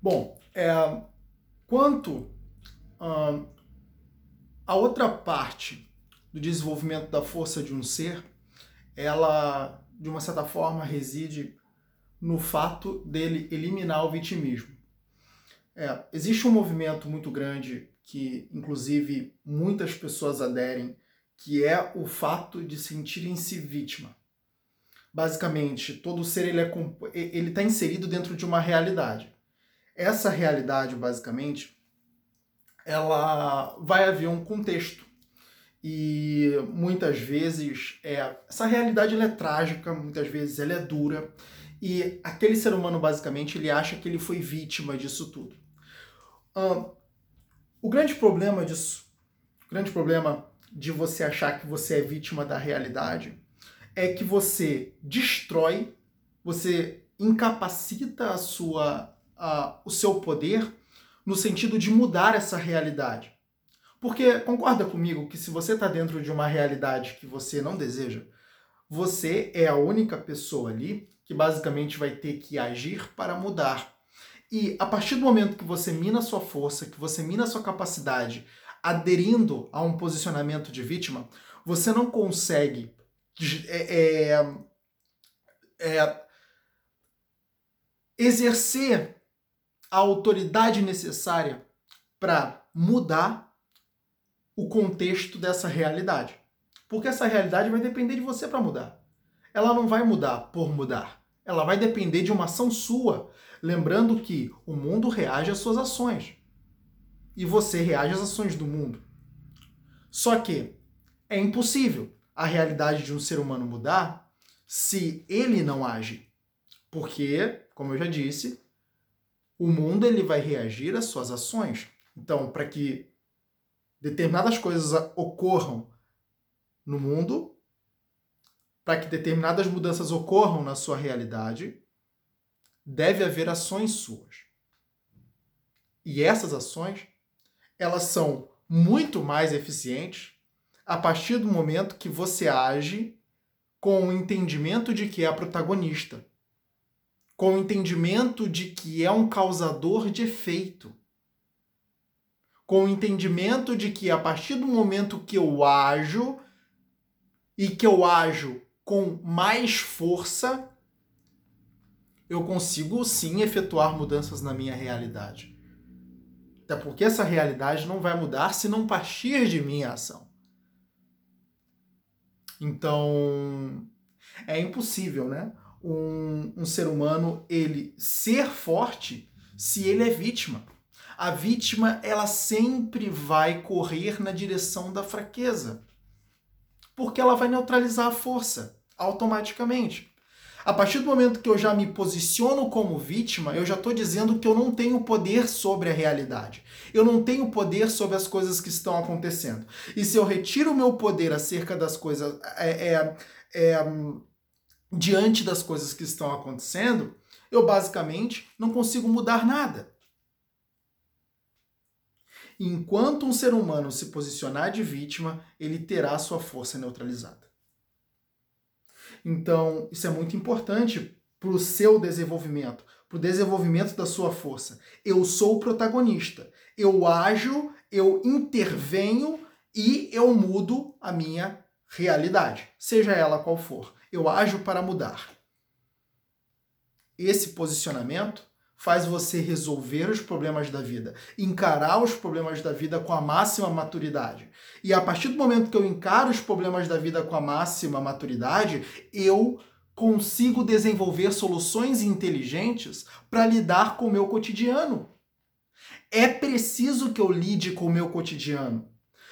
Bom, é, quanto a outra parte do desenvolvimento da força de um ser, ela, de uma certa forma, reside no fato dele eliminar o vitimismo. É, existe um movimento muito grande que, inclusive, muitas pessoas aderem, que é o fato de sentirem-se vítima. Basicamente, todo ser ele é está inserido dentro de uma realidade. Essa realidade, basicamente, ela vai haver um contexto e muitas vezes é essa realidade ela é trágica, muitas vezes ela é dura e aquele ser humano basicamente ele acha que ele foi vítima disso tudo. o grande problema disso, o grande problema de você achar que você é vítima da realidade é que você destrói, você incapacita a sua, a, o seu poder no sentido de mudar essa realidade. Porque concorda comigo que se você está dentro de uma realidade que você não deseja, você é a única pessoa ali que basicamente vai ter que agir para mudar. E a partir do momento que você mina sua força, que você mina sua capacidade, aderindo a um posicionamento de vítima, você não consegue é, é, é, exercer a autoridade necessária para mudar o contexto dessa realidade. Porque essa realidade vai depender de você para mudar. Ela não vai mudar por mudar. Ela vai depender de uma ação sua. Lembrando que o mundo reage às suas ações. E você reage às ações do mundo. Só que é impossível a realidade de um ser humano mudar se ele não age. Porque, como eu já disse, o mundo ele vai reagir às suas ações. Então, para que determinadas coisas ocorram no mundo, para que determinadas mudanças ocorram na sua realidade, deve haver ações suas. E essas ações, elas são muito mais eficientes a partir do momento que você age com o entendimento de que é a protagonista com o entendimento de que é um causador de efeito. Com o entendimento de que a partir do momento que eu ajo e que eu ajo com mais força, eu consigo sim efetuar mudanças na minha realidade. Até porque essa realidade não vai mudar se não partir de minha ação. Então, é impossível, né? Um, um ser humano ele ser forte se ele é vítima. A vítima ela sempre vai correr na direção da fraqueza, porque ela vai neutralizar a força automaticamente. A partir do momento que eu já me posiciono como vítima, eu já estou dizendo que eu não tenho poder sobre a realidade. Eu não tenho poder sobre as coisas que estão acontecendo. E se eu retiro o meu poder acerca das coisas, é, é, é diante das coisas que estão acontecendo, eu basicamente não consigo mudar nada. Enquanto um ser humano se posicionar de vítima, ele terá sua força neutralizada. Então, isso é muito importante para o seu desenvolvimento, para o desenvolvimento da sua força. Eu sou o protagonista. Eu ajo, eu intervenho e eu mudo a minha realidade, seja ela qual for eu ajo para mudar. Esse posicionamento faz você resolver os problemas da vida, encarar os problemas da vida com a máxima maturidade. E a partir do momento que eu encaro os problemas da vida com a máxima maturidade, eu consigo desenvolver soluções inteligentes para lidar com o meu cotidiano. É preciso que eu lide com o meu cotidiano.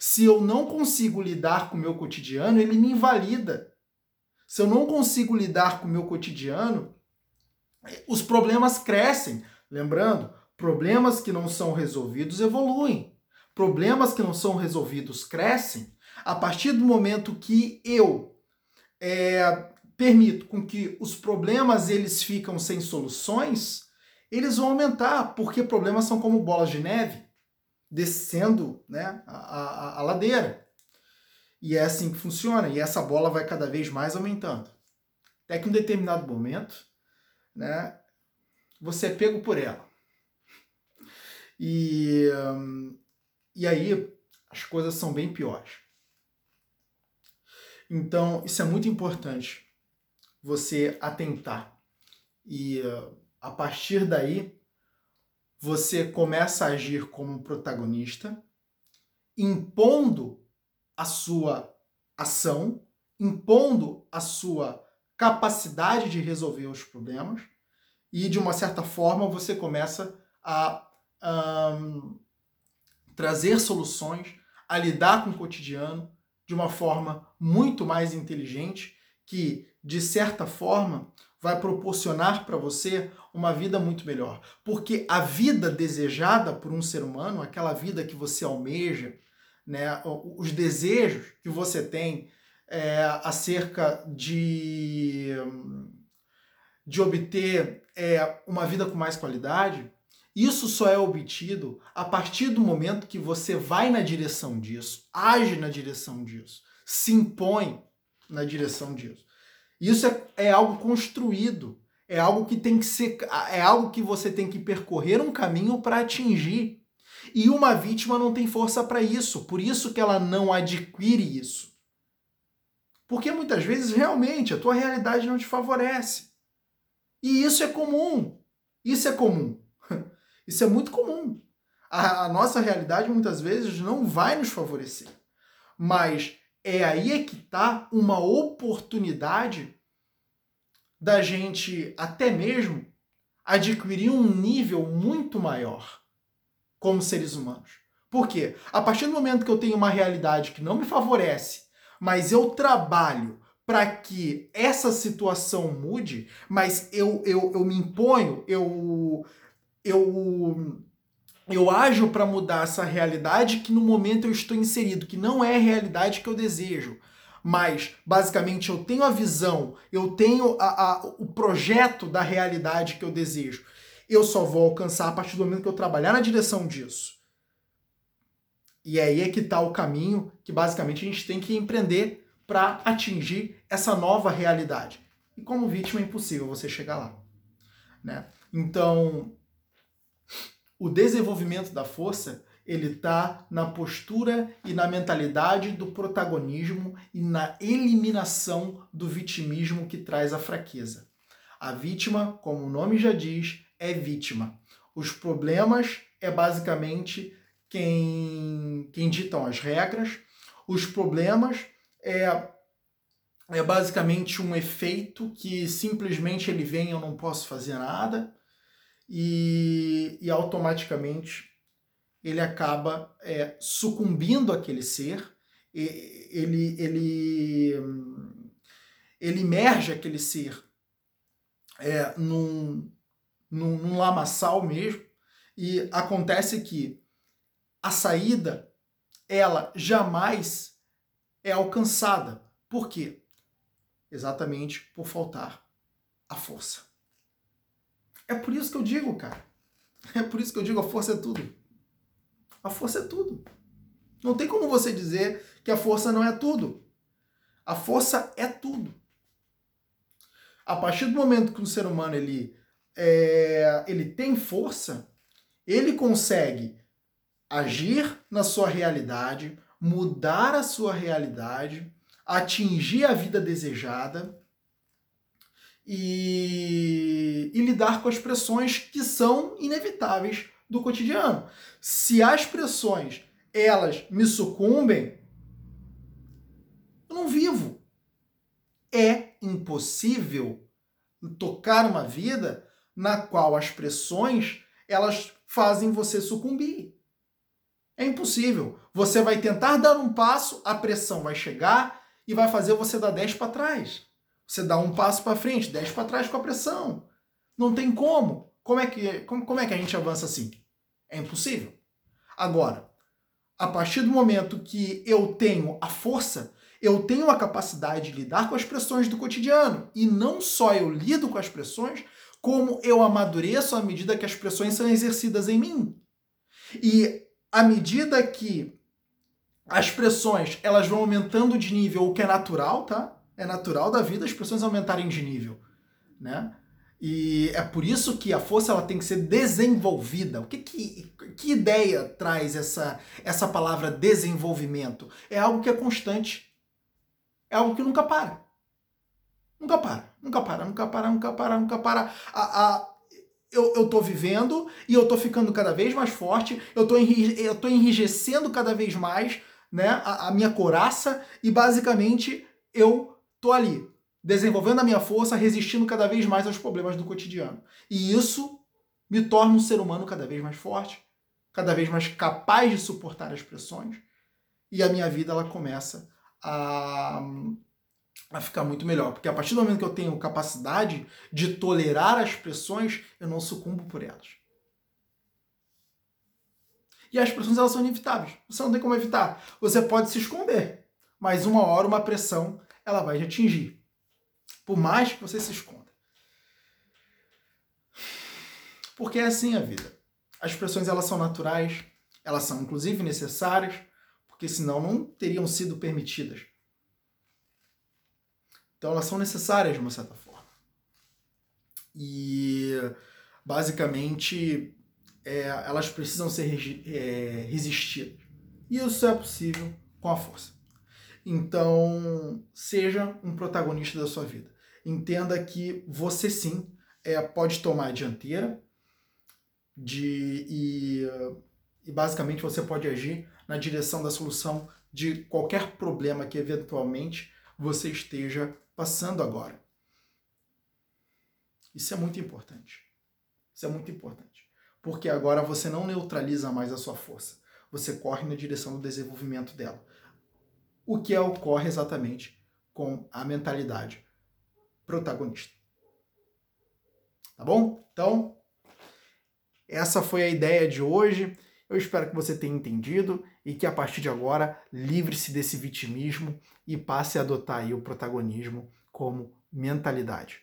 Se eu não consigo lidar com o meu cotidiano, ele me invalida. Se eu não consigo lidar com o meu cotidiano, os problemas crescem. Lembrando, problemas que não são resolvidos evoluem. Problemas que não são resolvidos crescem. A partir do momento que eu é, permito com que os problemas eles ficam sem soluções, eles vão aumentar, porque problemas são como bolas de neve descendo né, a, a, a ladeira. E é assim que funciona, e essa bola vai cada vez mais aumentando. Até que um determinado momento, né, você é pego por ela. E, e aí as coisas são bem piores. Então, isso é muito importante você atentar. E a partir daí, você começa a agir como protagonista, impondo a sua ação, impondo a sua capacidade de resolver os problemas, e de uma certa forma você começa a um, trazer soluções, a lidar com o cotidiano de uma forma muito mais inteligente, que de certa forma vai proporcionar para você uma vida muito melhor. Porque a vida desejada por um ser humano, aquela vida que você almeja, né, os desejos que você tem é, acerca de, de obter é, uma vida com mais qualidade, isso só é obtido a partir do momento que você vai na direção disso, age na direção disso, se impõe na direção disso. Isso é, é algo construído, é algo que tem que ser, é algo que você tem que percorrer um caminho para atingir. E uma vítima não tem força para isso, por isso que ela não adquire isso. Porque muitas vezes realmente a tua realidade não te favorece. E isso é comum. Isso é comum. Isso é muito comum. A, a nossa realidade muitas vezes não vai nos favorecer. Mas é aí é que está uma oportunidade da gente até mesmo adquirir um nível muito maior como seres humanos. Por quê? A partir do momento que eu tenho uma realidade que não me favorece, mas eu trabalho para que essa situação mude, mas eu, eu, eu me imponho, eu, eu, eu ajo para mudar essa realidade que no momento eu estou inserido, que não é a realidade que eu desejo. Mas, basicamente, eu tenho a visão, eu tenho a, a, o projeto da realidade que eu desejo. Eu só vou alcançar a partir do momento que eu trabalhar na direção disso. E aí é que está o caminho que, basicamente, a gente tem que empreender para atingir essa nova realidade. E como vítima é impossível você chegar lá. Né? Então, o desenvolvimento da força ele está na postura e na mentalidade do protagonismo e na eliminação do vitimismo que traz a fraqueza. A vítima, como o nome já diz, é vítima. Os problemas é basicamente quem, quem ditam as regras. Os problemas é, é basicamente um efeito que simplesmente ele vem eu não posso fazer nada e, e automaticamente ele acaba é, sucumbindo àquele ser, ele, ele, ele emerge aquele ser é, num, num, num lamaçal mesmo, e acontece que a saída, ela jamais é alcançada. Por quê? Exatamente por faltar a força. É por isso que eu digo, cara. É por isso que eu digo, a força é tudo. A força é tudo. Não tem como você dizer que a força não é tudo. A força é tudo. A partir do momento que o ser humano ele, é, ele tem força, ele consegue agir na sua realidade, mudar a sua realidade, atingir a vida desejada e, e, lidar com as pressões que são inevitáveis do cotidiano. Se as pressões elas me sucumbem, eu não vivo. É impossível tocar uma vida na qual as pressões elas fazem você sucumbir. É impossível. Você vai tentar dar um passo, a pressão vai chegar e vai fazer você dar 10 para trás. Você dá um passo para frente, 10 para trás com a pressão. Não tem como. Como é, que, como, como é que a gente avança assim? É impossível. Agora, a partir do momento que eu tenho a força, eu tenho a capacidade de lidar com as pressões do cotidiano. E não só eu lido com as pressões, como eu amadureço à medida que as pressões são exercidas em mim. E à medida que as pressões elas vão aumentando de nível, o que é natural, tá? É natural da vida as pressões aumentarem de nível, né? E é por isso que a força ela tem que ser desenvolvida. O que que, que ideia traz essa, essa palavra desenvolvimento? É algo que é constante. É algo que nunca para. Nunca para, nunca para, nunca para, nunca para, nunca para. A, a, eu, eu tô vivendo e eu tô ficando cada vez mais forte, eu tô, eu tô enrijecendo cada vez mais né, a, a minha coraça e basicamente eu tô ali, desenvolvendo a minha força, resistindo cada vez mais aos problemas do cotidiano. E isso me torna um ser humano cada vez mais forte, cada vez mais capaz de suportar as pressões, e a minha vida ela começa a, a ficar muito melhor, porque a partir do momento que eu tenho capacidade de tolerar as pressões, eu não sucumbo por elas. E as pressões elas são inevitáveis. Você não tem como evitar. Você pode se esconder, mas uma hora uma pressão ela vai te atingir. Por mais que você se esconda. Porque é assim a vida. As pressões elas são naturais, elas são inclusive necessárias, porque senão não teriam sido permitidas. Então elas são necessárias de uma certa forma. E basicamente é, elas precisam ser é, resistidas. E isso é possível com a força. Então, seja um protagonista da sua vida. Entenda que você sim é, pode tomar a dianteira de, e, e basicamente você pode agir na direção da solução de qualquer problema que eventualmente você esteja passando agora. Isso é muito importante. Isso é muito importante. Porque agora você não neutraliza mais a sua força. Você corre na direção do desenvolvimento dela o que ocorre exatamente com a mentalidade protagonista. Tá bom? Então, essa foi a ideia de hoje. Eu espero que você tenha entendido e que a partir de agora livre-se desse vitimismo e passe a adotar aí o protagonismo como mentalidade.